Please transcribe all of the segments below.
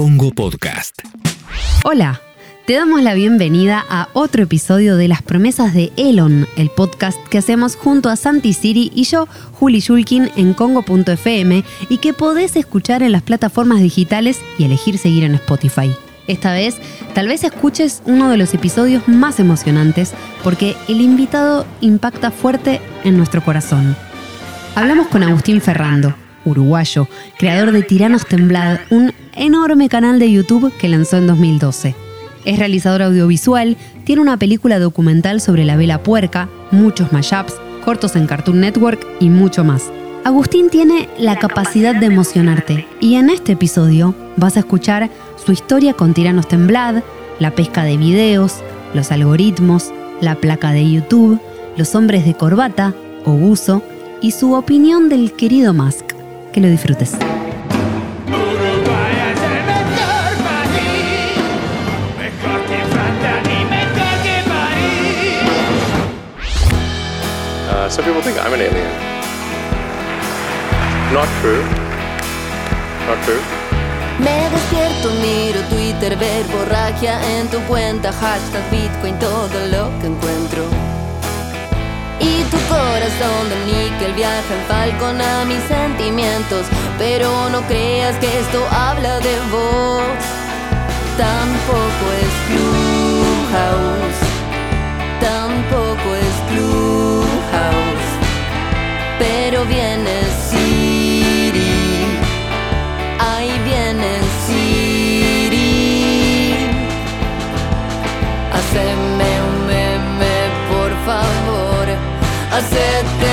Congo Podcast. Hola, te damos la bienvenida a otro episodio de Las Promesas de Elon, el podcast que hacemos junto a Santi Siri y yo, Juli Shulkin, en Congo.fm y que podés escuchar en las plataformas digitales y elegir seguir en Spotify. Esta vez, tal vez escuches uno de los episodios más emocionantes porque el invitado impacta fuerte en nuestro corazón. Hablamos con Agustín Ferrando, uruguayo, creador de Tiranos Temblad, un enorme canal de YouTube que lanzó en 2012. Es realizador audiovisual, tiene una película documental sobre la vela puerca, muchos mashups, cortos en Cartoon Network y mucho más. Agustín tiene la capacidad de emocionarte y en este episodio vas a escuchar su historia con Tiranos Temblad, la pesca de videos, los algoritmos, la placa de YouTube, los hombres de corbata o buzo y su opinión del querido Musk. Que lo disfrutes. Uh, some people think I'm an alien. Not true. Not true. Me despierto, miro Twitter, ver borragia en tu cuenta, hashtag Bitcoin, todo lo que encuentro. Y tu corazón de níquel viaja en falcón a mis sentimientos, pero no creas que esto habla de vos. Tampoco es Clubhouse, tampoco es Clubhouse, pero viene Hacete un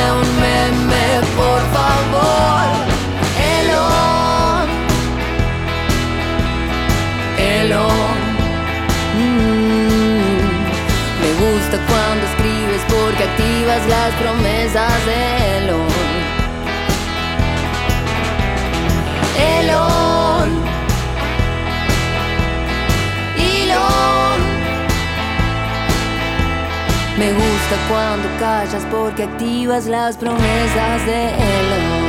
cuando callas porque activas las promesas de Elon.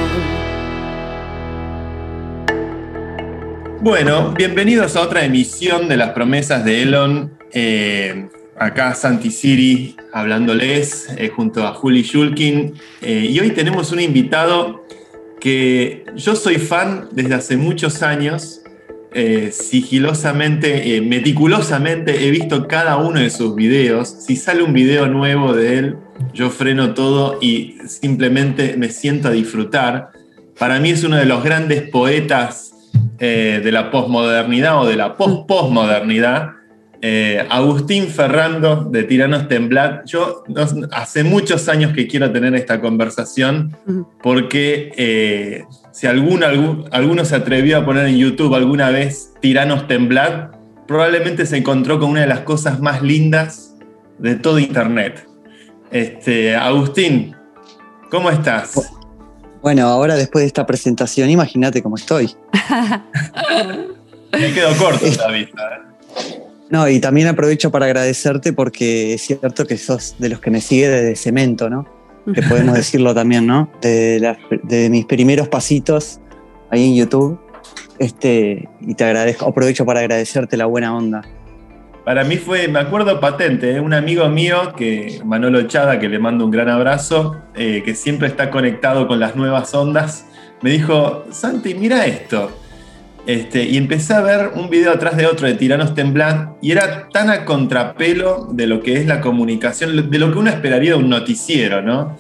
Bueno, bienvenidos a otra emisión de las promesas de Elon. Eh, acá Santi Siri hablándoles eh, junto a Juli Shulkin. Eh, y hoy tenemos un invitado que yo soy fan desde hace muchos años. Eh, sigilosamente, eh, meticulosamente he visto cada uno de sus videos. Si sale un video nuevo de él, yo freno todo y simplemente me siento a disfrutar. Para mí es uno de los grandes poetas eh, de la posmodernidad o de la post-posmodernidad. Eh, Agustín Ferrando de Tiranos Temblad. Yo no- hace muchos años que quiero tener esta conversación porque eh, si algún, algún- alguno se atrevió a poner en YouTube alguna vez Tiranos Temblad, probablemente se encontró con una de las cosas más lindas de todo Internet. Este, Agustín, ¿cómo estás? Bueno, ahora después de esta presentación, imagínate cómo estoy. Me quedo corto la vista. ¿eh? No, y también aprovecho para agradecerte porque es cierto que sos de los que me sigue desde cemento, ¿no? Que podemos decirlo también, ¿no? De, las- de mis primeros pasitos ahí en YouTube. Este, y te agradezco, aprovecho para agradecerte la buena onda. Para mí fue, me acuerdo patente, ¿eh? un amigo mío, que Manolo Chada, que le mando un gran abrazo, eh, que siempre está conectado con las nuevas ondas, me dijo, Santi, mira esto. Este, y empecé a ver un video atrás de otro de Tiranos Temblad y era tan a contrapelo de lo que es la comunicación, de lo que uno esperaría de un noticiero, ¿no?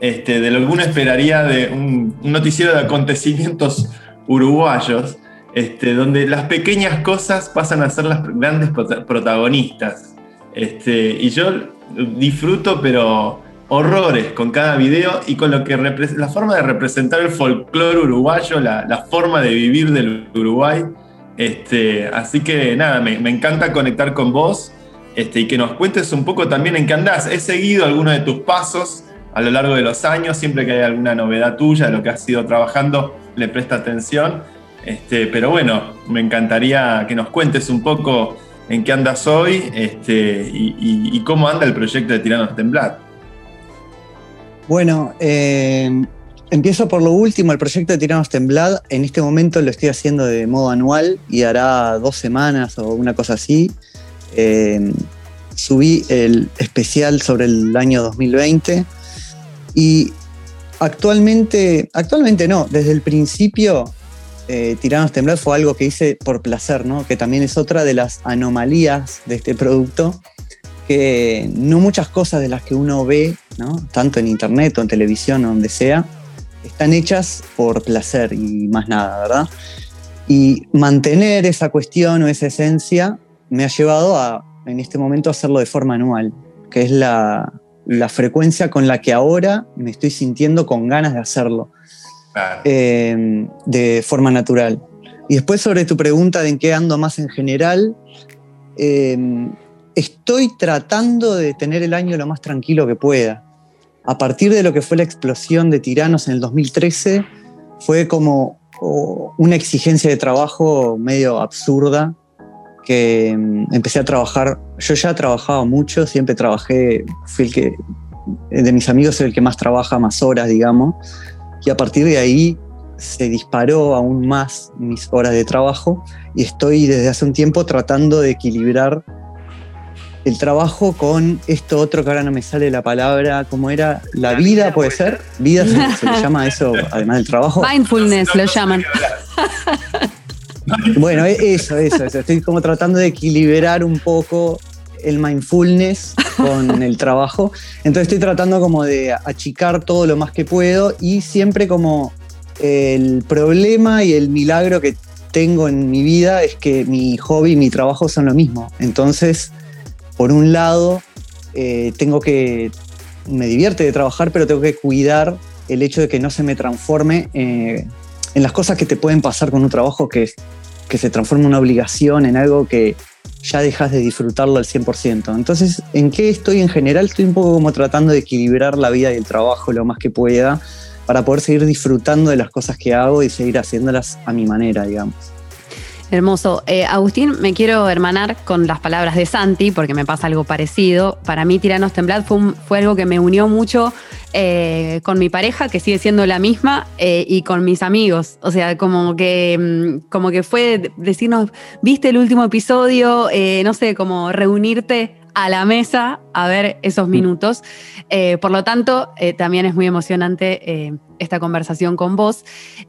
Este, de lo que uno esperaría de un, un noticiero de acontecimientos uruguayos, este, donde las pequeñas cosas pasan a ser las grandes prota- protagonistas. Este, y yo disfruto, pero horrores con cada video y con lo que la forma de representar el folclore uruguayo, la, la forma de vivir del Uruguay. Este, así que nada, me, me encanta conectar con vos este, y que nos cuentes un poco también en qué andás. He seguido algunos de tus pasos a lo largo de los años, siempre que hay alguna novedad tuya de lo que has ido trabajando, le presta atención. Este, pero bueno, me encantaría que nos cuentes un poco en qué andas hoy este, y, y- y cómo anda el proyecto de Tiranos Temblad. Bueno, eh, empiezo por lo último, el proyecto de Tiranos Temblad. En este momento lo estoy haciendo de modo anual y hará dos semanas o una cosa así. Eh, subí el especial sobre el año 2020 y actualmente, actualmente no, desde el principio eh, Tiranos Temblad fue algo que hice por placer, ¿no? que también es otra de las anomalías de este producto, que no muchas cosas de las que uno ve, ¿no? tanto en internet o en televisión o donde sea, están hechas por placer y más nada, ¿verdad? Y mantener esa cuestión o esa esencia me ha llevado a, en este momento, hacerlo de forma anual, que es la, la frecuencia con la que ahora me estoy sintiendo con ganas de hacerlo Claro. eh, de forma natural. Y después sobre tu pregunta de en qué ando más en general, eh, estoy tratando de tener el año lo más tranquilo que pueda. A partir de lo que fue la explosión de tiranos en el 2013, fue como una exigencia de trabajo medio absurda que mm, empecé a trabajar. Yo ya trabajaba mucho, siempre trabajé, fui el que, de mis amigos, soy el que más trabaja, más horas, digamos y a partir de ahí se disparó aún más mis horas de trabajo y estoy desde hace un tiempo tratando de equilibrar el trabajo con esto otro que ahora no me sale la palabra, ¿cómo era? La, vida, puede ser. Vida se, se le llama eso, además del trabajo. Mindfulness lo llaman. Bueno, e- eso, eso, eso. Estoy como tratando de equilibrar un poco el mindfulness con el trabajo. Entonces estoy tratando como de achicar todo lo más que puedo y siempre como el problema y el milagro que tengo en mi vida es que mi hobby y mi trabajo son lo mismo. Entonces, por un lado, eh, tengo que, me divierte de trabajar, pero tengo que cuidar el hecho de que no se me transforme eh, en las cosas que te pueden pasar con un trabajo que, que se transforma en una obligación, en algo que ya dejas de disfrutarlo al 100%. Entonces, ¿en qué estoy en general? Estoy un poco como tratando de equilibrar la vida y el trabajo lo más que pueda para poder seguir disfrutando de las cosas que hago y seguir haciéndolas a mi manera, digamos. Hermoso. Eh, Agustín, me quiero hermanar con las palabras de Santi, porque me pasa algo parecido. Para mí, Tiranos Temblad fue, un- algo que me unió mucho eh, con mi pareja, que sigue siendo la misma, eh, y con mis amigos. O sea, como que, mm, como que fue decirnos, viste el último episodio, no sé, como reunirte a la mesa a ver esos minutos. Eh, por lo tanto, eh, también es muy emocionante eh, esta conversación con vos.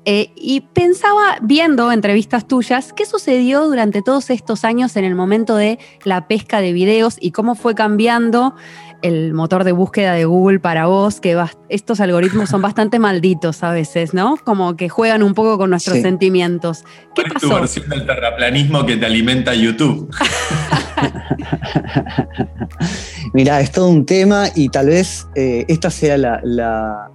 Eh, y pensaba, viendo entrevistas tuyas, ¿qué sucedió durante todos estos años en el momento de la pesca de videos y cómo fue cambiando el motor de búsqueda de Google para vos? Que estos algoritmos son bastante malditos a veces, ¿no? Como que juegan un poco con nuestros Sí. sentimientos. ¿Qué ¿Cuál es tu pasó? versión del terraplanismo que te alimenta YouTube? Mira, es todo un tema y tal vez eh, esta sea la, la-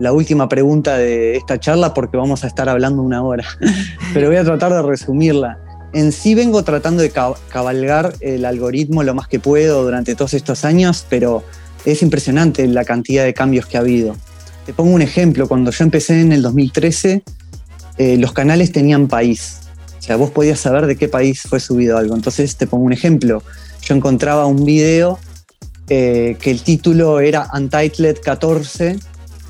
la última pregunta de esta charla porque vamos a estar hablando una hora. Pero voy a tratar de resumirla. En sí vengo tratando de ca- cabalgar el algoritmo lo más que puedo durante todos estos años, pero es impresionante la cantidad de cambios que ha habido. Te pongo un ejemplo, cuando yo empecé en el 2013, eh, los canales tenían país. O sea, vos podías saber de qué país fue subido algo. Entonces, te pongo un ejemplo. Yo encontraba un video eh, que el título era Untitled 14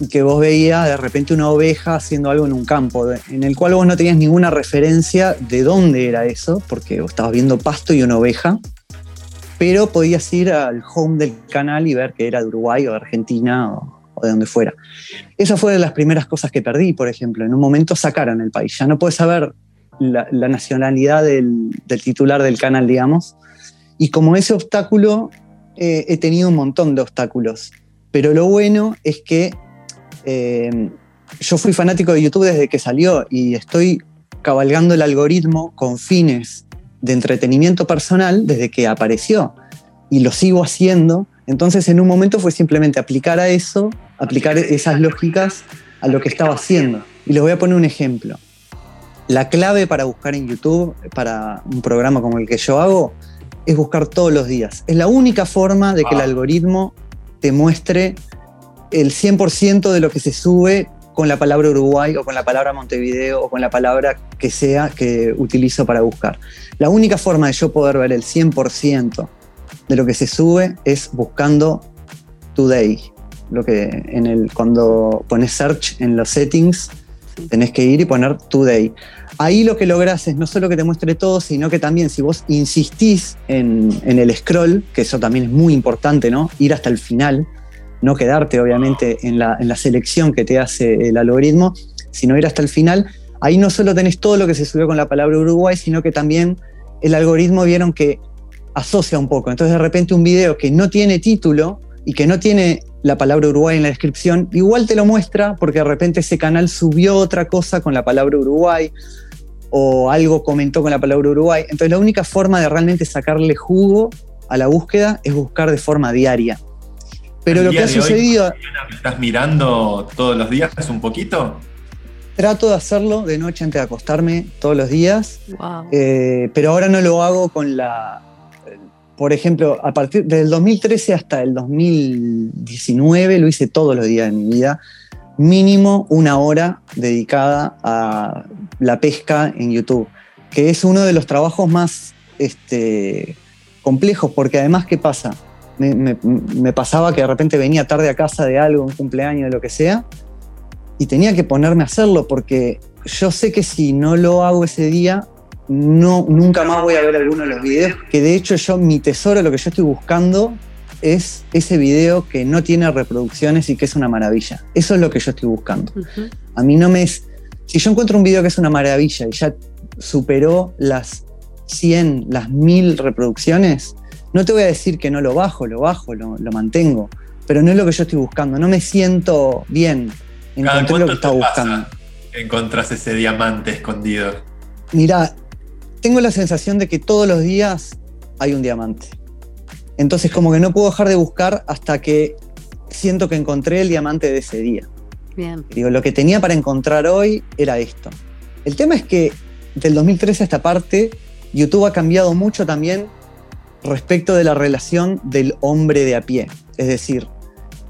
y que vos veías de repente una oveja haciendo algo en un campo, en el cual vos no tenías ninguna referencia de dónde era eso, porque vos estabas viendo pasto y una oveja, pero podías ir al home del canal y ver que era de Uruguay o de Argentina o, de donde fuera. Esa fue de las primeras cosas que perdí, por ejemplo. En un momento sacaron el país, ya no puedes saber la, la nacionalidad del, del titular del canal, digamos. Y como ese obstáculo, eh, he tenido un montón de obstáculos. Pero lo bueno es que eh, yo fui fanático de YouTube desde que salió y estoy cabalgando el algoritmo con fines de entretenimiento personal desde que apareció. Y lo sigo haciendo. Entonces en un momento fue simplemente aplicar a eso, aplicar esas lógicas a lo que estaba haciendo. Y les voy a poner un ejemplo. La clave para buscar en YouTube, para un programa como el que yo hago, es buscar todos los días. Es la única forma de que el Ah. algoritmo te muestre el 100% de lo que se sube con la palabra Uruguay o con la palabra Montevideo o con la palabra que sea que utilizo para buscar. La única forma de yo poder ver el 100% de lo que se sube es buscando Today. lo que en el, cuando pones search en los settings, tenés que ir y poner today. Ahí lo que lográs es no solo que te muestre todo, sino que también si vos insistís en, el scroll, que eso también es muy importante, ¿no? Ir hasta el final, no quedarte obviamente en la, en la selección que te hace el algoritmo, sino ir hasta el final. Ahí no solo tenés todo lo que se subió con la palabra Uruguay, sino que también el algoritmo vieron que asocia un poco. Entonces de repente un video que no tiene título y que no tiene la palabra Uruguay en la descripción, igual te lo muestra porque de repente ese canal subió otra cosa con la palabra Uruguay o algo comentó con la palabra Uruguay. Entonces la única forma de realmente sacarle jugo a la búsqueda es buscar de forma diaria. Pero lo que ha de hoy, sucedido, ¿Estás mirando todos los días un poquito? trato de hacerlo de noche antes de acostarme todos los días, Wow. eh, pero ahora no lo hago con la... Por ejemplo, a partir del 2013 hasta el 2019 lo hice todos los días de mi vida, mínimo una hora dedicada a la pesca en YouTube, que es uno de los trabajos más este, complejos, porque además, ¿qué pasa? Me, me- pasaba que de repente venía tarde a casa de algo, un cumpleaños, de lo que sea, y tenía que ponerme a hacerlo, porque yo sé que si no lo hago ese día, no, nunca más voy a ver alguno de los videos, que de hecho yo, mi tesoro, lo que yo estoy buscando, es ese video que no tiene reproducciones y que es una maravilla. Eso es lo que yo estoy buscando. A mí no me es. Si yo encuentro un video que es una maravilla y ya superó las 100, las 1000 reproducciones, no te voy a decir que no lo bajo, lo bajo, lo, lo mantengo. Pero no es lo que yo estoy buscando. No me siento bien. ¿Cada Encontré lo que cuánto estaba te buscando. encontrás ese diamante escondido? Mira, tengo la sensación de que todos los días hay un diamante. Entonces, como que no puedo dejar de buscar hasta que siento que encontré el diamante de ese día. Bien. Digo, lo que tenía para encontrar hoy era esto. El tema es que del 2013 a esta parte, YouTube ha cambiado mucho también respecto de la relación del hombre de a pie. Es decir,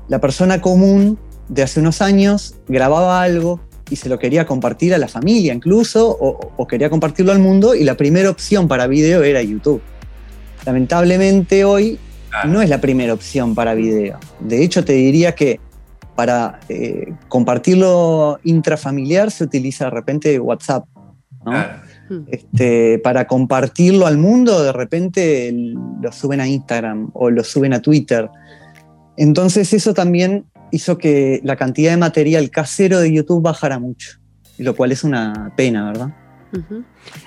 la persona común de hace unos años grababa algo y se lo quería compartir a la familia incluso, o, o quería compartirlo al mundo, y la primera opción para video era YouTube. Lamentablemente hoy Claro. no es la primera opción para video. De hecho, te diría que para eh, compartirlo intrafamiliar se utiliza de repente WhatsApp. ¿no? Claro. Este, para compartirlo al mundo, de repente lo suben a Instagram o lo suben a Twitter. Entonces eso también hizo que la cantidad de material casero de YouTube bajara mucho, lo cual es una pena, ¿verdad?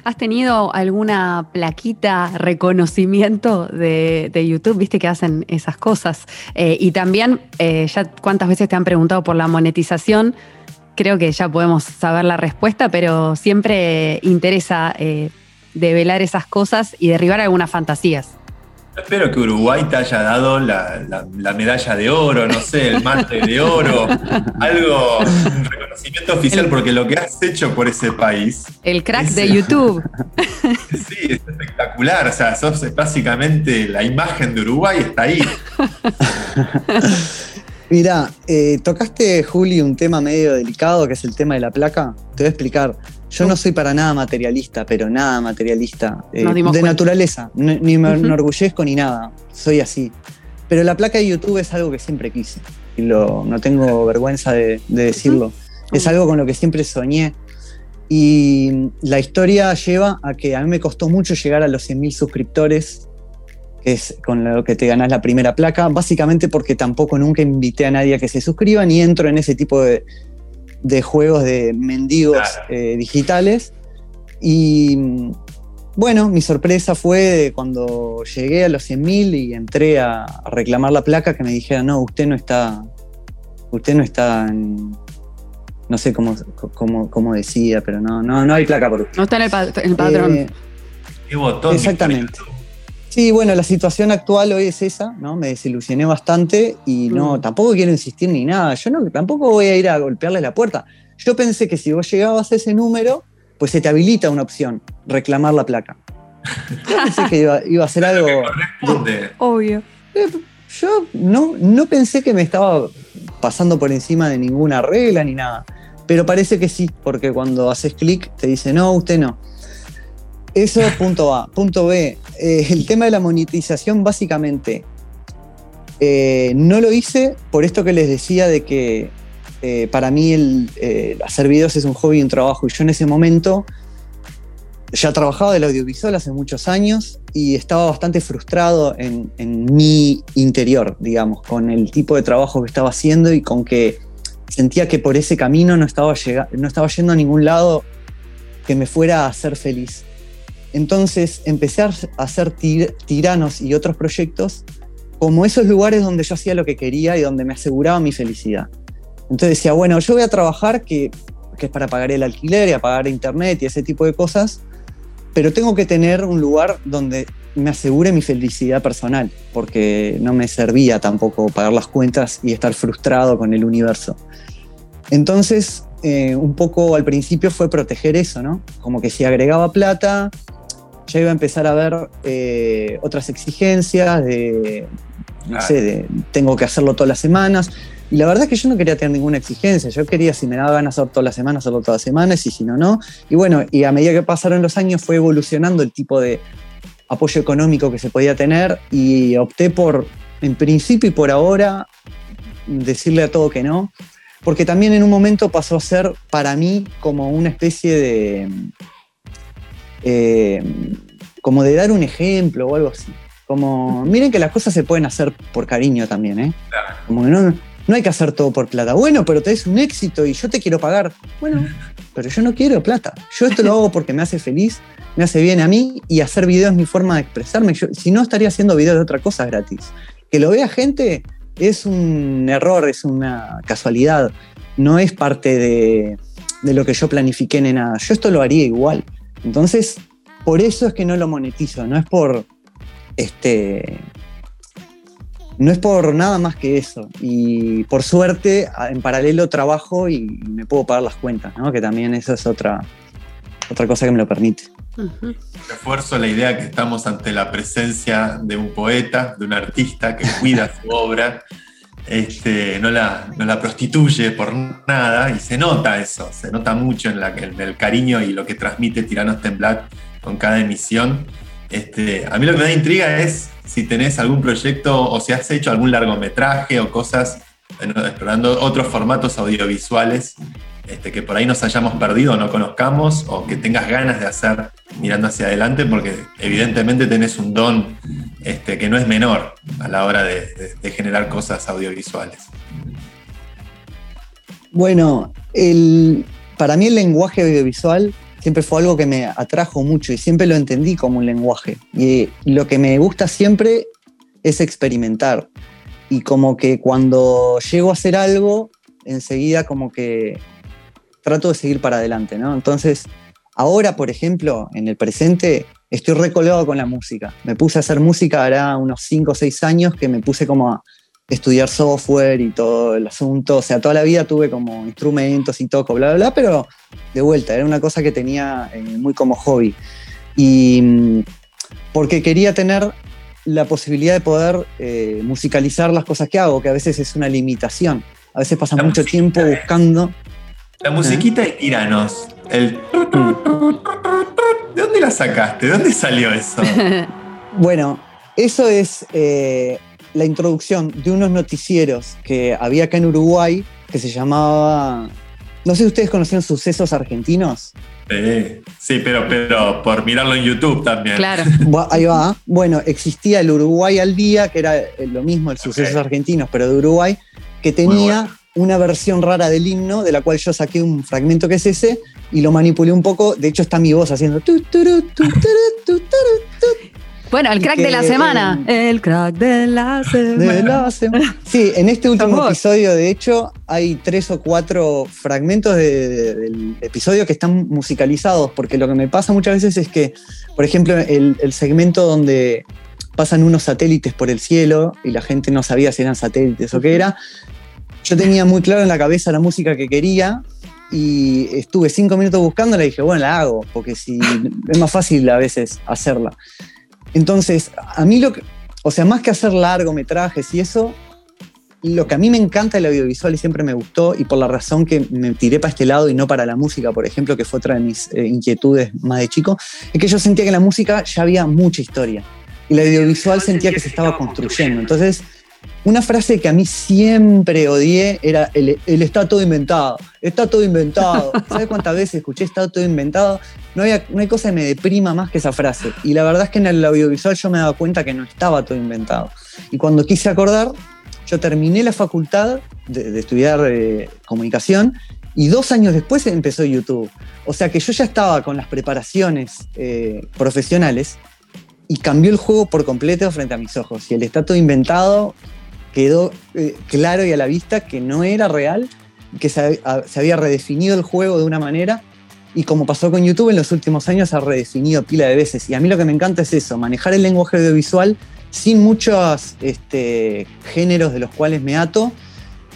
¿Has tenido alguna plaquita, reconocimiento de, de YouTube? Viste que hacen esas cosas. Eh, y también, eh, ya cuántas veces te han preguntado por la monetización. Creo que ya podemos saber la respuesta, pero siempre interesa eh, develar esas cosas y derribar algunas fantasías. Espero que Uruguay te haya dado la, la- la medalla de oro, no sé, el mate de oro, algo, un reconocimiento oficial, porque lo que has hecho por ese país, El crack de YouTube. sí, es espectacular. O sea, sos básicamente la imagen de Uruguay está ahí. Mira, eh, tocaste, Juli, un tema medio delicado que es el tema de la placa. Te voy a explicar. Yo no soy para nada materialista, pero nada materialista. eh, de cuenta. naturaleza. Ni me Ujú. enorgullezco ni nada. Soy así. Pero la placa de YouTube es algo que siempre quise. Y lo, no tengo vergüenza de, de decirlo. Es algo con lo que siempre soñé. Y la historia lleva a que a mí me costó mucho llegar a los 100.000 suscriptores, que es con lo que te ganás la primera placa, básicamente porque tampoco nunca invité a nadie a que se suscriba, ni entro en ese tipo de, de juegos de mendigos Claro. eh, digitales. Y bueno, mi sorpresa fue de cuando llegué a los 100.000 y entré a, a reclamar la placa que me dijera, no, usted no está, usted no está en, no sé cómo, cómo, cómo decía, pero no, no, no hay placa por usted. No está en el, pa- en el patrón. Eh, Qué botón. Exactamente. Sí, bueno, la situación actual hoy es esa, ¿no? Me desilusioné bastante y no, Mm. tampoco quiero insistir ni nada. Yo no, tampoco voy a ir a golpearle la puerta. Yo pensé que si vos llegabas a ese número, pues se te habilita una opción, reclamar la placa. Yo pensé que iba, iba a ser algo. Corresponde. Obvio. Yo no, no pensé que me estaba pasando por encima de ninguna regla ni nada. Pero parece que sí, porque cuando haces clic te dice no, usted no. Eso punto A. Punto B. eh, el tema de la monetización, básicamente. Eh, no lo hice por esto que les decía de que eh, para mí el hacer videos es un hobby y un trabajo. Y yo en ese momento ya trabajaba del audiovisual hace muchos años y estaba bastante frustrado en, mi interior, digamos, con el tipo de trabajo que estaba haciendo y con que sentía que por ese camino no estaba, no estaba yendo a ningún lado que me fuera a hacer feliz. Entonces empecé a hacer tir- tiranos y otros proyectos como esos lugares donde yo hacía lo que quería y donde me aseguraba mi felicidad. Entonces decía, bueno, yo voy a trabajar que, que es para pagar el alquiler y a pagar internet y ese tipo de cosas, pero tengo que tener un lugar donde me asegure mi felicidad personal, porque no me servía tampoco pagar las cuentas y estar frustrado con el universo. Entonces, eh, un poco al principio fue proteger eso, ¿no? Como que si agregaba plata, ya iba a empezar a ver eh, otras exigencias de, no Claro. sé, de tengo que hacerlo todas las semanas. Y la verdad es que yo no quería tener ninguna exigencia. Yo quería, si me daba ganas hacer todas las semanas, hacerlo todas las semanas, y si no, no. Y bueno, y a medida que pasaron los años fue evolucionando el tipo de apoyo económico que se podía tener y opté por, en principio y por ahora, decirle a todo que no. Porque también en un momento pasó a ser para mí como una especie de. Eh, como de dar un ejemplo o algo así. Como, miren que las cosas se pueden hacer por cariño también, ¿eh? Claro. Como que no, no hay que hacer todo por plata. Bueno, pero te es un éxito y yo te quiero pagar. Bueno, pero yo no quiero plata. Yo esto lo hago porque me hace feliz, me hace bien a mí y hacer videos es mi forma de expresarme. Yo, si no, estaría haciendo videos de otra cosa gratis. Que lo vea gente es un error, es una casualidad. No es parte de, de lo que yo planifiqué ni nada. Yo esto lo haría igual. Entonces, por eso es que no lo monetizo. No es por este no es por nada más que eso. Y por suerte, en paralelo trabajo y me puedo pagar las cuentas, ¿no? Que también eso es otra, otra cosa que me lo permite. Refuerzo la idea que estamos ante la presencia de un poeta, de un artista que cuida su obra, este, no, la, no la prostituye por nada y se nota eso, se nota mucho en, el cariño y lo que transmite Tiranos Temblat con cada emisión. Este, a mí lo que me da intriga es si tenés algún proyecto o si has hecho algún largometraje o cosas explorando otros formatos audiovisuales este, que por ahí nos hayamos perdido o no conozcamos o que tengas ganas de hacer mirando hacia adelante porque evidentemente tenés un don este, que no es menor a la hora de, de- generar cosas audiovisuales. Bueno, el, para mí el lenguaje audiovisual siempre fue algo que me atrajo mucho y siempre lo entendí como un lenguaje. Y lo que me gusta siempre es experimentar. Y como que cuando llego a hacer algo, enseguida como que trato de seguir para adelante, ¿no? Entonces, ahora, por ejemplo, en el presente, estoy recolgado con la música. Me puse a hacer música hará unos 5 o 6 años que me puse como a estudiar software y todo el asunto. O sea, toda la vida tuve como instrumentos y toco, bla, bla, bla, pero de vuelta, era una cosa que tenía eh, muy como hobby. Y mm, porque quería tener la posibilidad de poder eh, musicalizar las cosas que hago, que a veces es una limitación. A veces pasa La mucho tiempo buscando. La musiquita de Tiranos, el... ¿De dónde la sacaste? ¿De dónde salió eso? Bueno, eso es eh, la introducción de unos noticieros que había acá en Uruguay que se llamaba. No sé si ustedes conocían sucesos argentinos. Sí, sí, pero, pero por mirarlo en YouTube también. Claro. Ahí va. Bueno, existía el Uruguay al día, que era eh, lo mismo, el sucesos argentinos, pero de Uruguay, que tenía una versión rara del himno, de la cual yo saqué un fragmento que es ese y lo manipulé un poco. De hecho, está mi voz haciendo. tu, turu, tu, turu, tu, turu, Bueno, el Y crack que- de la semana. El crack de la de semana. la semana. Sí, en este último episodio, de hecho, hay tres o cuatro fragmentos de- de- del episodio que están musicalizados, porque lo que me pasa muchas veces es que, por ejemplo, el, el segmento donde pasan unos satélites por el cielo y la gente no sabía si eran satélites o qué era, yo tenía muy claro en la cabeza la música que quería y estuve cinco minutos buscándola y dije, bueno, la hago, porque si es más fácil a veces hacerla. Entonces, a mí lo que, o sea, más que hacer largometrajes y eso, lo que a mí me encanta el audiovisual y siempre me gustó, y por la razón que me tiré para este lado y no para la música, por ejemplo, que fue otra de mis eh, inquietudes más de chico, es que yo sentía que en la música ya había mucha historia. Y el audiovisual sentía que se estaba construyendo. Entonces, una frase que a mí siempre odié era el, el está todo inventado, está todo inventado. ¿Sabes cuántas veces escuché está todo inventado? No, había, no hay cosa que me deprima más que esa frase. Y la verdad es que en el audiovisual yo me daba cuenta que no estaba todo inventado. Y cuando quise acordar, yo terminé la facultad de, de estudiar eh, comunicación y dos años después empezó YouTube. O sea que yo ya estaba con las preparaciones eh, profesionales y cambió el juego por completo frente a mis ojos. Y el está todo inventado quedó eh, claro y a la vista que no era real, que se, ha- se había redefinido el juego de una manera. Y como pasó con YouTube en los últimos años, se ha redefinido pila de veces. Y a mí lo que me encanta es eso, manejar el lenguaje audiovisual sin muchos este, géneros de los cuales me ato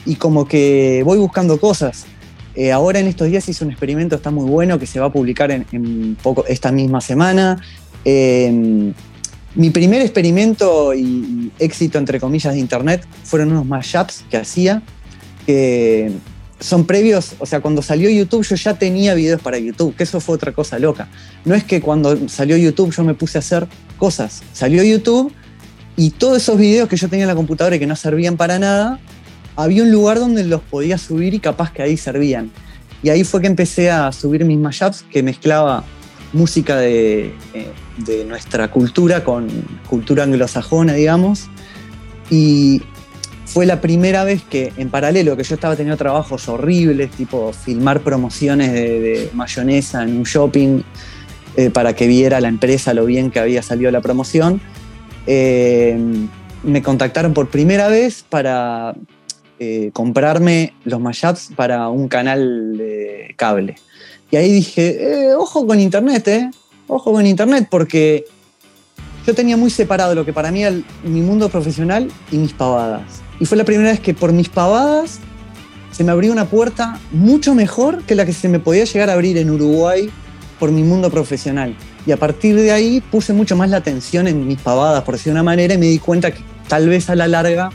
y como que voy buscando cosas. Eh, ahora en estos días hice un experimento, está muy bueno, que se va a publicar en, en poco, esta misma semana. Eh, mi primer experimento y, éxito, entre comillas, de internet fueron unos mashups que hacía, que son previos, o sea, cuando salió YouTube yo ya tenía videos para YouTube, que eso fue otra cosa loca. No es que cuando salió YouTube yo me puse a hacer cosas, salió YouTube y todos esos videos que yo tenía en la computadora y que no servían para nada, había un lugar donde los podía subir y capaz que ahí servían. Y ahí fue que empecé a subir mis mashups que mezclaba música de, eh, de nuestra cultura con cultura anglosajona, digamos. Y fue la primera vez que, en paralelo, que yo estaba teniendo trabajos horribles, tipo filmar promociones de, mayonesa en un shopping eh, para que viera la empresa lo bien que había salido la promoción, eh, me contactaron por primera vez para comprarme los mashups para un canal de cable. Y ahí dije, eh, ojo con internet, eh. Ojo con internet, porque yo tenía muy separado lo que para mí era el- mi mundo profesional y mis pavadas. Y fue la primera vez que por mis pavadas se me abrió una puerta mucho mejor que la que se me podía llegar a abrir en Uruguay por mi mundo profesional. Y a partir de ahí puse mucho más la atención en mis pavadas, por decir de una manera, y me di cuenta que tal vez a la larga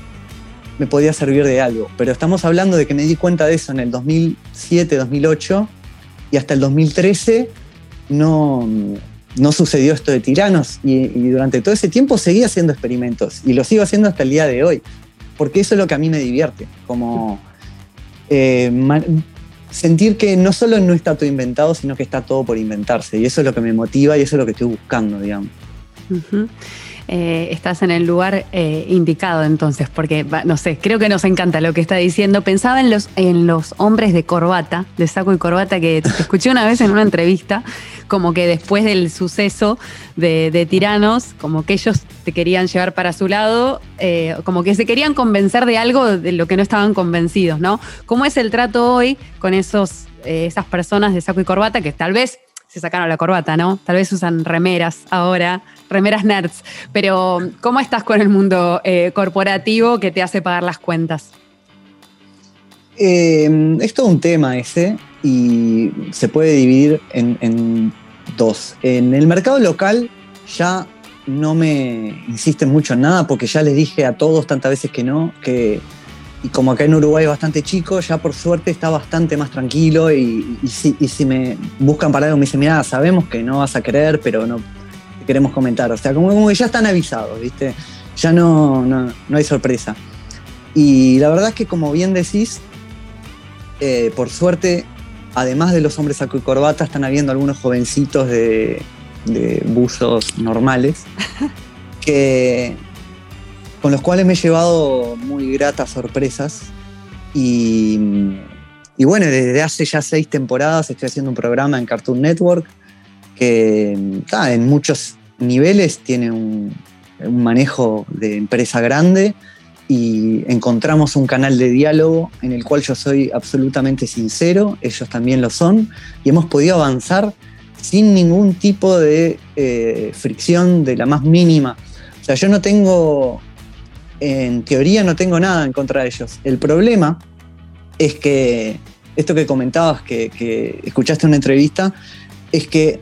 me podía servir de algo. Pero estamos hablando de que me di cuenta de eso en el 2007, 2008, y hasta el 2013 no, no sucedió esto de tiranos. Y, durante todo ese tiempo seguí haciendo experimentos, y lo sigo haciendo hasta el día de hoy, porque eso es lo que a mí me divierte, como eh, sentir que no solo no está todo inventado, sino que está todo por inventarse, y eso es lo que me motiva y eso es lo que estoy buscando, digamos. Ujú. Eh, estás en el lugar eh, indicado entonces, porque, no sé, creo que nos encanta lo que está diciendo. Pensaba en los, en los hombres de corbata, de saco y corbata, que escuché una vez en una entrevista, como que después del suceso de, de Tiranos, como que ellos te querían llevar para su lado, eh, como que se querían convencer de algo de lo que no estaban convencidos, ¿no? ¿Cómo es el trato hoy con esos, esas personas de saco y corbata que tal vez se sacaron la corbata, ¿no? Tal vez usan remeras ahora, remeras nerds. Pero, ¿cómo estás con el mundo eh, corporativo que te hace pagar las cuentas? Eh, es todo un tema ese y se puede dividir en, dos. En el mercado local ya no me insisten mucho en nada porque ya les dije a todos tantas veces que no, que y como acá en Uruguay es bastante chico, ya por suerte está bastante más tranquilo y, y si, y si me buscan para algo me dicen, mira, sabemos que no vas a querer, pero no queremos comentar. O sea, como, como que ya están avisados, ¿viste? Ya no, no, no hay sorpresa. Y la verdad es que como bien decís, eh, por suerte, además de los hombres saco y corbata, están habiendo algunos jovencitos de, de buzos normales que, con los cuales me he llevado muy gratas sorpresas. Y, y bueno, desde hace ya seis temporadas estoy haciendo un programa en Cartoon Network que ah, en muchos niveles tiene un, manejo de empresa grande y encontramos un canal de diálogo en el cual yo soy absolutamente sincero, ellos también lo son, y hemos podido avanzar sin ningún tipo de eh, fricción de la más mínima. O sea, yo no tengo, en teoría no tengo nada en contra de ellos. El problema es que, esto que comentabas, que, que escuchaste una entrevista, es que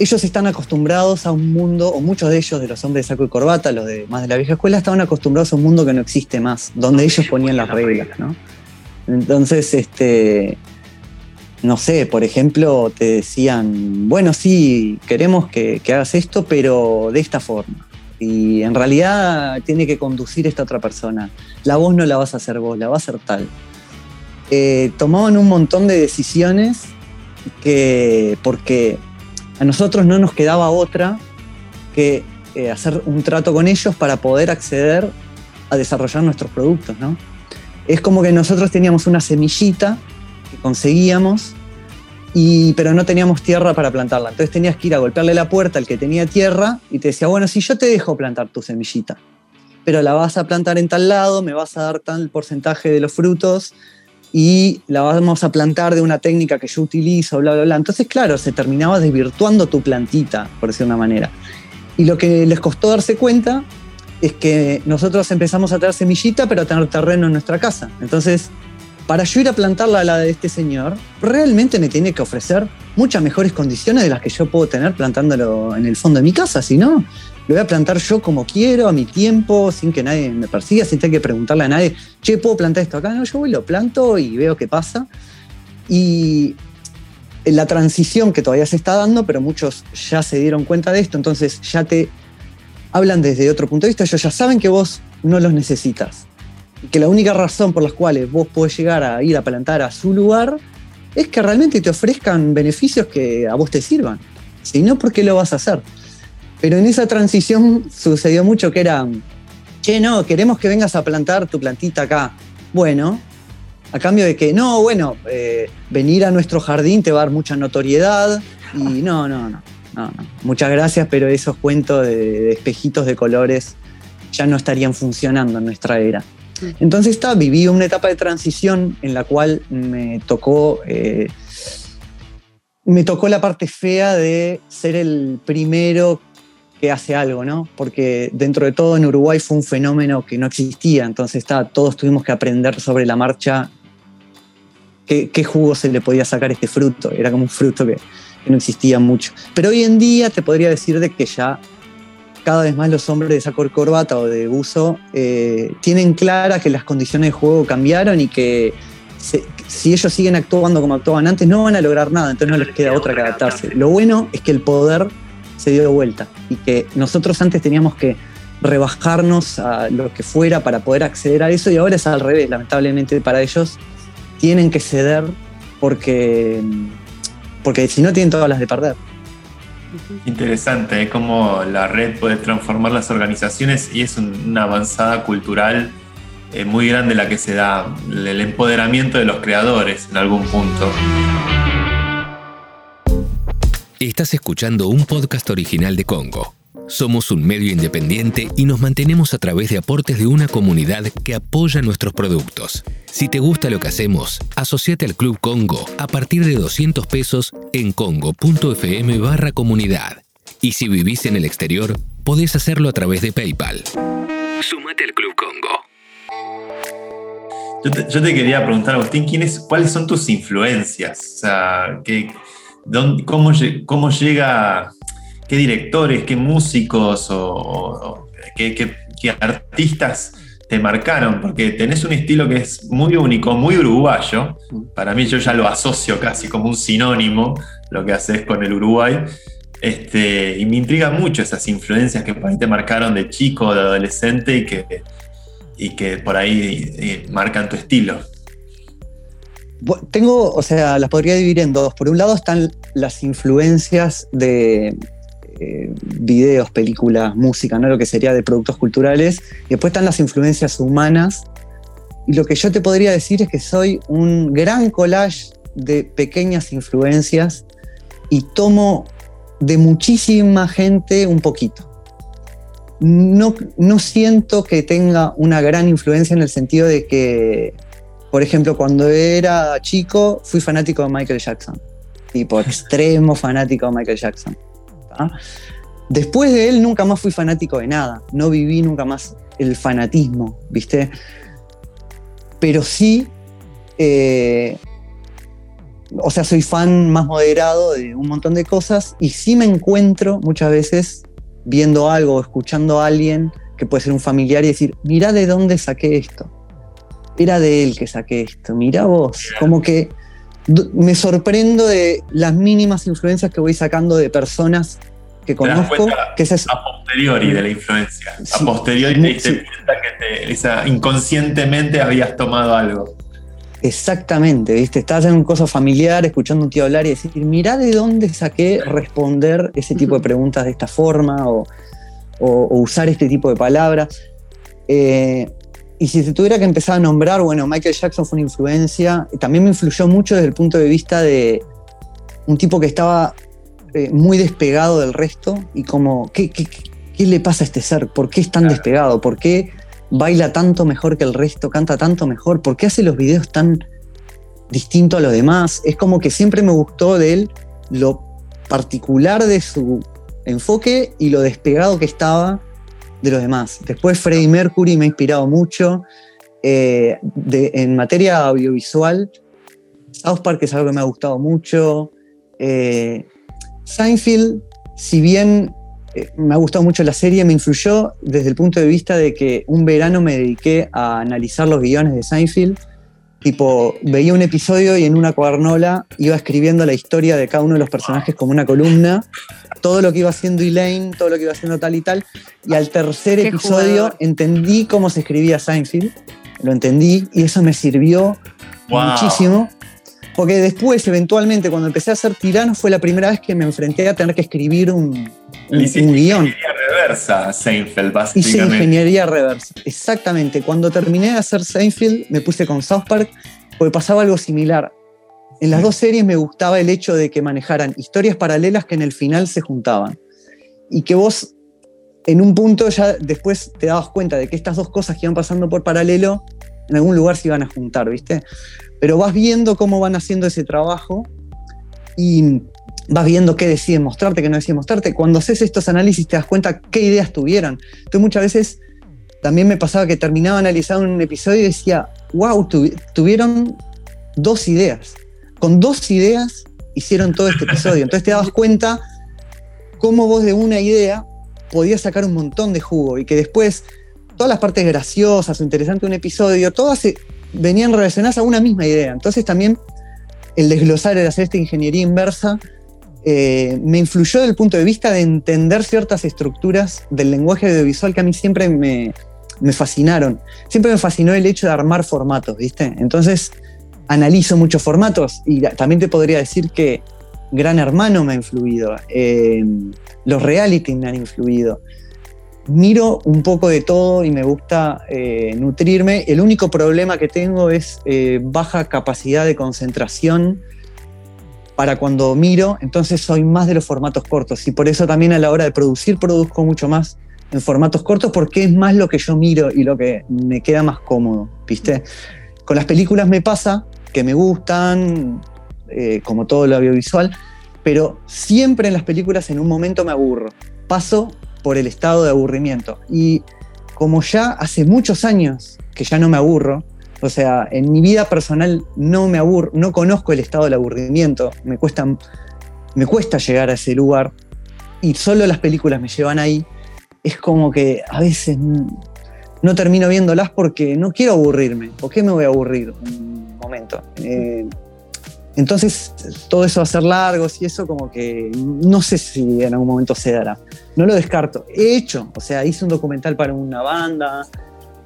ellos están acostumbrados a un mundo, o muchos de ellos, de los hombres de saco y corbata, los de más de la vieja escuela, estaban acostumbrados a un mundo que no existe más, donde ellos ponían las reglas, ¿no? Entonces, este, no sé, por ejemplo, te decían, bueno, sí, queremos que, hagas esto, pero de esta forma. y en realidad tiene que conducir esta otra persona. La voz no la vas a hacer vos, la va a hacer tal. Eh, tomaban un montón de decisiones que, porque a nosotros no nos quedaba otra que eh, hacer un trato con ellos para poder acceder a desarrollar nuestros productos, ¿no? Es como que nosotros teníamos una semillita que conseguíamos, y, pero no teníamos tierra para plantarla. Entonces tenías que ir a golpearle la puerta al que tenía tierra y te decía, bueno, si yo te dejo plantar tu semillita, pero la vas a plantar en tal lado, me vas a dar tal porcentaje de los frutos y la vamos a plantar de una técnica que yo utilizo, bla, bla, bla. Entonces, claro, se terminaba desvirtuando tu plantita, por decir de una manera. Y lo que les costó darse cuenta es que nosotros empezamos a traer semillita, pero a tener terreno en nuestra casa. Entonces, para yo ir a plantarla a la de este señor, realmente me tiene que ofrecer muchas mejores condiciones de las que yo puedo tener plantándolo en el fondo de mi casa. Si no, lo voy a plantar yo como quiero, a mi tiempo, sin que nadie me persiga, sin tener que preguntarle a nadie, che, ¿puedo plantar esto acá? No, yo voy, lo planto y veo qué pasa. Y la transición que todavía se está dando, pero muchos ya se dieron cuenta de esto, entonces ya te hablan desde otro punto de vista, ellos ya saben que vos no los necesitas. Que la única razón por las cuales vos podés llegar a ir a plantar a su lugar es que realmente te ofrezcan beneficios que a vos te sirvan. Si no, ¿por qué lo vas a hacer? Pero en esa transición sucedió mucho que era, che, no, queremos que vengas a plantar tu plantita acá. Bueno, a cambio de que, no, bueno, eh, venir a nuestro jardín te va a dar mucha notoriedad. Y no, no, no, no, no. Muchas gracias, pero esos cuentos de, espejitos de colores ya no estarían funcionando en nuestra era. Entonces está, viví una etapa de transición en la cual me tocó, eh, me tocó la parte fea de ser el primero que hace algo, ¿no? Porque dentro de todo en Uruguay fue un fenómeno que no existía, entonces está, todos tuvimos que aprender sobre la marcha qué, jugo se le podía sacar este fruto, era como un fruto que, no existía mucho. Pero hoy en día te podría decir de que ya cada vez más los hombres de saco corbata o de buzo eh, tienen clara que las condiciones de juego cambiaron y que si ellos siguen actuando como actuaban antes no van a lograr nada, entonces no les queda otra que adaptarse. Lo bueno es que el poder se dio vuelta y que nosotros antes teníamos que rebajarnos a lo que fuera para poder acceder a eso y ahora es al revés, lamentablemente para ellos tienen que ceder porque, porque si no tienen todas las de perder. Interesante, es como la red puede transformar las organizaciones y es un- una avanzada cultural eh, muy grande la que se da, el empoderamiento de los creadores en algún punto. Estás escuchando un podcast original de Congo. Somos un medio independiente y nos mantenemos a través de aportes de una comunidad que apoya nuestros productos. Si te gusta lo que hacemos, asociate al Club Congo a partir de 200 pesos en congo.fm barra comunidad. Y si vivís en el exterior, podés hacerlo a través de PayPal. Sumate al Club Congo. Yo te, quería preguntar, Agustín, ¿quiénes, ¿cuáles son tus influencias? O sea, ¿qué, dónde- cómo, lle- cómo llega, qué directores, qué músicos o, qué artistas te marcaron? Porque tenés un estilo que es muy único, muy uruguayo. Para mí yo ya lo asocio casi como un sinónimo, lo que haces con el Uruguay. Este, y me intriga mucho esas influencias que por ahí te marcaron de chico, de adolescente y que, y que por ahí eh, marcan tu estilo. Tengo, o sea, las podría dividir en dos. Por un lado están las influencias de eh, videos, películas, música, ¿no? Lo que sería de productos culturales. Y después están las influencias humanas. Y lo que yo te podría decir es que soy un gran collage de pequeñas influencias y tomo de muchísima gente un poquito. No, no siento que tenga una gran influencia en el sentido de que por ejemplo, cuando era chico, fui fanático de Michael Jackson. Tipo, extremo fanático de Michael Jackson. Después de él, nunca más fui fanático de nada. No viví nunca más el fanatismo, ¿viste? Pero sí, eh, o sea, soy fan más moderado de un montón de cosas y sí me encuentro muchas veces viendo algo escuchando a alguien que puede ser un familiar y decir, mira de dónde saqué esto era de él que saqué esto. Mirá vos, como que me sorprendo de las mínimas influencias que voy sacando de personas que ¿Te das conozco. Que es, posteriori de la influencia. A Sí. posteriori te diste Sí. cuenta que te- esa, inconscientemente habías tomado algo. Exactamente, ¿viste? Estás en un coso familiar, escuchando a un tío hablar y decir, mirá de dónde saqué responder ese tipo de preguntas de esta forma o, o- o usar este tipo de palabras. Eh, y si se tuviera que empezar a nombrar, bueno, Michael Jackson fue una influencia, también me influyó mucho desde el punto de vista de un tipo que estaba eh, muy despegado del resto y como, ¿qué, qué, qué le pasa a este ser? ¿Por qué es tan despegado? ¿Por qué baila tanto mejor que el resto, canta tanto mejor? ¿Por qué hace los videos tan distinto a los demás? Es como que siempre me gustó de él lo particular de su enfoque y lo despegado que estaba de los demás. Después Freddie Mercury me ha inspirado mucho. Eh, en materia audiovisual, South Park es algo que me ha gustado mucho. Eh, Seinfeld, si bien eh, me ha gustado mucho la serie, me influyó desde el punto de vista de que un verano me dediqué a analizar los guiones de Seinfeld. Tipo, veía un episodio y en una cuadernola iba escribiendo la historia de cada uno de los personajes como una columna, todo lo que iba haciendo Elaine, todo lo que iba haciendo tal y tal. Y al tercer Qué episodio jugador. entendí cómo se escribía Seinfeld, lo entendí y eso me sirvió Wow. muchísimo. Porque después, eventualmente, cuando empecé a ser tirano, fue la primera vez que me enfrenté a tener que escribir un, un, un guion. Reversa Seinfeld, Hice básicamente. ingeniería reversa. Exactamente. Cuando terminé de hacer Seinfeld, me puse con South Park, porque pasaba algo similar. En las dos series me gustaba el hecho de que manejaran historias paralelas que en el final se juntaban. Y que vos, en un punto, ya después te dabas cuenta de que estas dos cosas que iban pasando por paralelo, en algún lugar se iban a juntar, ¿viste? Pero vas viendo cómo van haciendo ese trabajo y vas viendo qué deciden mostrarte, qué no deciden mostrarte. Cuando haces estos análisis te das cuenta qué ideas tuvieron. Entonces muchas veces también me pasaba que terminaba analizando un episodio y decía, wow, tuvieron dos ideas. Con dos ideas hicieron todo este episodio. Entonces te dabas cuenta cómo vos de una idea podías sacar un montón de jugo y que después todas las partes graciosas o interesantes de un episodio, todas se, venían relacionadas a una misma idea. Entonces también el desglosar, el hacer esta ingeniería inversa, eh, me influyó desde el punto de vista de entender ciertas estructuras del lenguaje audiovisual que a mí siempre me, fascinaron. Siempre me fascinó el hecho de armar formatos, ¿viste? Entonces analizo muchos formatos y también te podría decir que Gran Hermano me ha influido, eh, los reality me han influido. Miro un poco de todo y me gusta eh, nutrirme. El único problema que tengo es baja capacidad de concentración para cuando miro, entonces soy más de los formatos cortos y por eso también a la hora de producir produzco mucho más en formatos cortos porque es más lo que yo miro y lo que me queda más cómodo, ¿viste? Con las películas me pasa que me gustan, eh, como todo lo audiovisual, pero siempre en las películas en un momento me aburro. Paso por el estado de aburrimiento. Y como ya hace muchos años que ya no me aburro, o sea, en mi vida personal no me aburro, no conozco el estado del aburrimiento, me cuesta, me cuesta llegar a ese lugar y solo las películas me llevan ahí, es como que a veces no termino viéndolas porque no quiero aburrirme. ¿Por qué me voy a aburrir un momento? Eh, entonces, todo eso va a ser largos y eso como que no sé si en algún momento se dará. No lo descarto. He hecho, o sea, hice un documental para una banda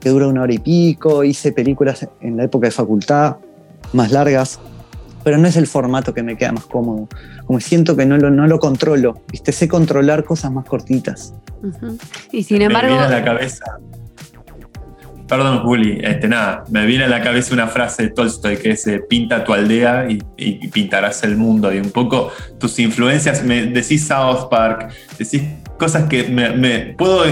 que dura una hora y pico, hice películas en la época de facultad más largas, pero no es el formato que me queda más cómodo. Como siento que no lo, no lo controlo, ¿viste? sé controlar cosas más cortitas. Uh -huh. Y sin embargo... Me viene a la cabeza Perdón, Juli, este, nada, me viene a la cabeza una frase de Tolstoy que es pinta tu aldea y, y, pintarás el mundo. Y un poco tus influencias, me decís South Park, decís cosas que me, me puedo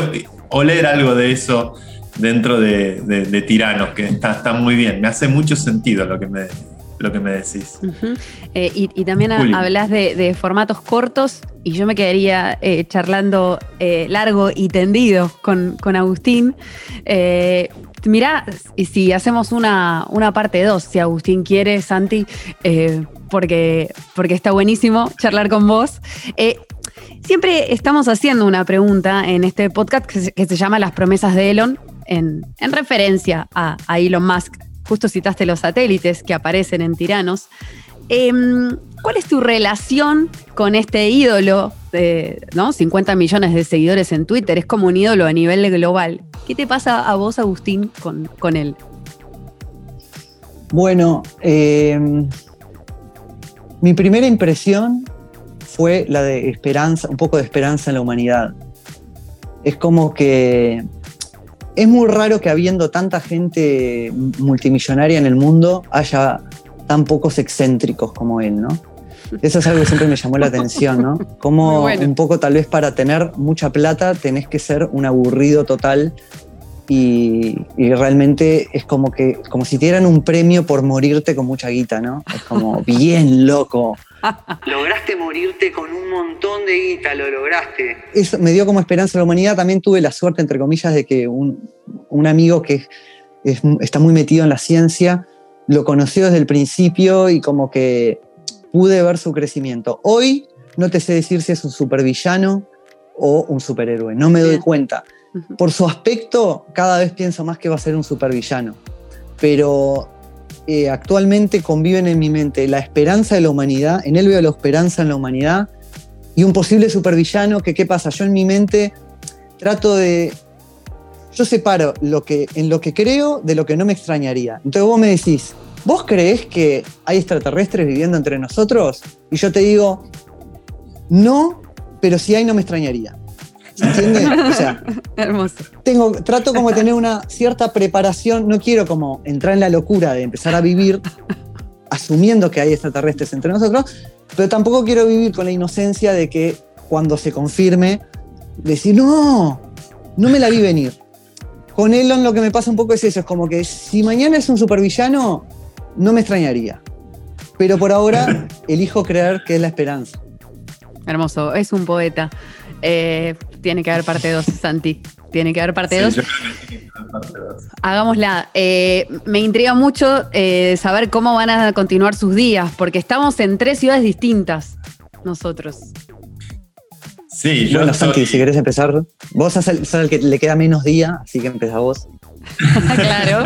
oler algo de eso dentro de, de, de Tiranos, que está, está, muy bien. Me hace mucho sentido lo que me, lo que me decís. Uh -huh. eh, y, y, también Juli. hablas de, de, formatos cortos y yo me quedaría eh, charlando eh, largo y tendido con, con Agustín. Mirá, y si hacemos una, una parte 2, si Agustín quiere, Santi, porque, porque está buenísimo charlar con vos. Siempre estamos haciendo una pregunta en este podcast que se, que se llama Las promesas de Elon, en, en referencia a, a, Elon Musk. Justo citaste los satélites que aparecen en Tiranos. Eh, ¿Cuál es tu relación con este ídolo ¿no? 50 millones de seguidores en Twitter? Es como un ídolo a nivel global. ¿Qué te pasa a vos, Agustín, con, con él? Bueno, eh, mi primera impresión fue la de esperanza, un poco de esperanza en la humanidad. Es como que es muy raro que habiendo tanta gente multimillonaria en el mundo haya tan pocos excéntricos como él, ¿no? Eso es algo que siempre me llamó la atención, ¿no? Como bueno. un poco tal vez para tener mucha plata tenés que ser un aburrido total y, y realmente es como que como si te dieran un premio por morirte con mucha guita, ¿no? Es como bien loco. Lograste morirte con un montón de guita, lo lograste. Eso me dio como esperanza a la humanidad. También tuve la suerte, entre comillas, de que un, un amigo que es- es- está muy metido en la ciencia lo conoció desde el principio y como que pude ver su crecimiento. Hoy no te sé decir si es un supervillano o un superhéroe, no me doy Bien. Por su aspecto, cada vez pienso más que va a ser un supervillano. Pero eh, actualmente conviven en mi mente la esperanza de la humanidad, en él veo la esperanza en la humanidad y un posible supervillano que, ¿qué pasa? Yo en mi mente trato de... Yo separo lo que, en lo que creo de lo que no me extrañaría. Entonces vos me decís, ¿vos creés que hay extraterrestres viviendo entre nosotros? Y yo te digo, no, pero si hay no me extrañaría. ¿Se entiende? O sea, Hermoso. tengo, trato como de tener una cierta preparación, no quiero como entrar en la locura de empezar a vivir asumiendo que hay extraterrestres entre nosotros, pero tampoco quiero vivir con la inocencia de que cuando se confirme, decir, no, no me la vi venir. Con Elon lo que me pasa un poco es eso, es como que si mañana es un supervillano, no me extrañaría. Pero por ahora elijo creer que es la esperanza. Hermoso. Es un poeta. Eh, tiene que haber parte 2, Santi. Tiene que haber parte 2. Sí, yo creo que sí, que es parte dos. Hagámosla. Eh, me intriga mucho eh, saber cómo van a continuar sus días, porque estamos en tres ciudades distintas, nosotros. Sí, yo Bueno, estoy- Santi, si querés empezar, vos sos el, sos el que le queda menos día, así que empezá vos. claro.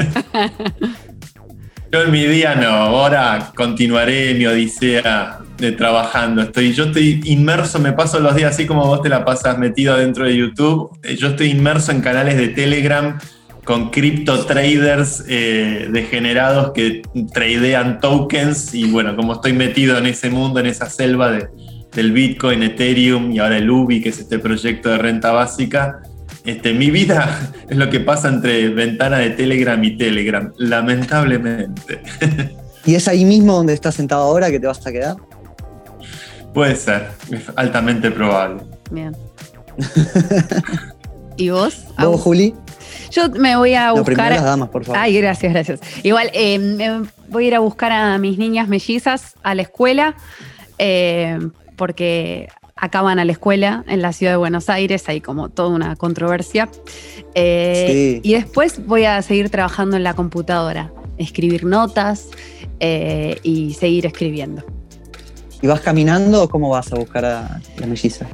Yo en mi día no, ahora continuaré mi odisea de trabajando. Estoy, yo estoy inmerso, me paso los días así como vos te la pasas metido dentro de YouTube. Eh, Yo estoy inmerso en canales de Telegram con cripto traders eh, degenerados que tradean tokens y bueno, como estoy metido en ese mundo, en esa selva de- del Bitcoin, Ethereum y ahora el UBI, que es este proyecto de renta básica, este, mi vida es lo que pasa entre ventana de Telegram y Telegram, lamentablemente. ¿Y es ahí mismo donde estás sentado ahora que te vas a quedar? Puede ser, es altamente probable. Bien. ¿Y vos? ¿Vos, Juli? Yo me voy a primero buscar. las damas, por favor. Ay, gracias, gracias. Igual, eh, me voy a ir a buscar a mis niñas mellizas a la escuela, eh, porque acaban a la escuela en la ciudad de Buenos Aires, hay como toda una controversia. Eh, Sí. Y después voy a seguir trabajando en la computadora, escribir notas eh, y seguir escribiendo. ¿Y vas caminando o cómo vas a buscar a la melliza?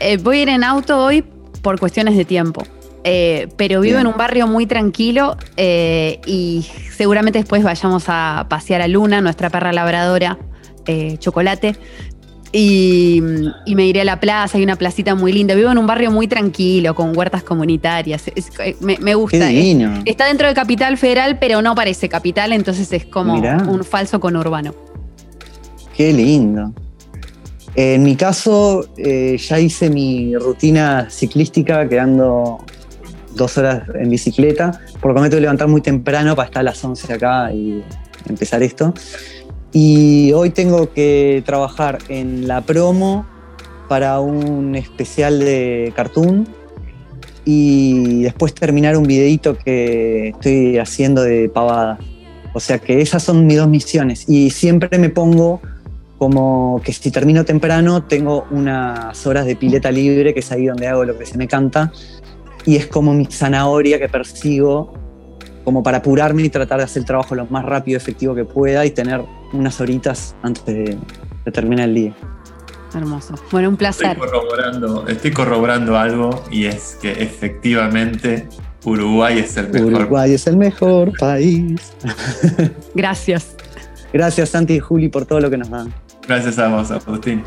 Eh, voy a ir en auto hoy por cuestiones de tiempo. Eh, pero vivo Bien. en un barrio muy tranquilo eh, y seguramente después vayamos a pasear a Luna, nuestra perra labradora, eh, chocolate. Y, y me iré a la plaza, hay una placita muy linda. Vivo en un barrio muy tranquilo, con huertas comunitarias. Es- eh, me, me Qué gusta. divino. Está dentro de Capital Federal, pero no parece capital, entonces es como Mirá. un falso conurbano. Qué lindo. En mi caso, eh, ya hice mi rutina ciclística quedando dos horas en bicicleta, porque me tengo que levantar muy temprano para estar a las 11 acá y empezar esto. Y hoy tengo que trabajar en la promo para un especial de cartoon y después terminar un videito que estoy haciendo de pavada. O sea que esas son mis dos misiones. Y siempre me pongo como que si termino temprano tengo unas horas de pileta libre, que es ahí donde hago lo que se me canta. Y es como mi zanahoria que persigo como para apurarme y tratar de hacer el trabajo lo más rápido y efectivo que pueda y tener unas horitas antes de, de terminar el día. Hermoso. Bueno, un Estoy placer. corroborando, estoy corroborando algo y es que efectivamente Uruguay es el mejor. Uruguay es el mejor país. Gracias. Gracias Santi y Juli por todo lo que nos dan. Gracias a vos, Agustín.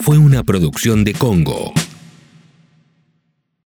Fue una producción de Congo.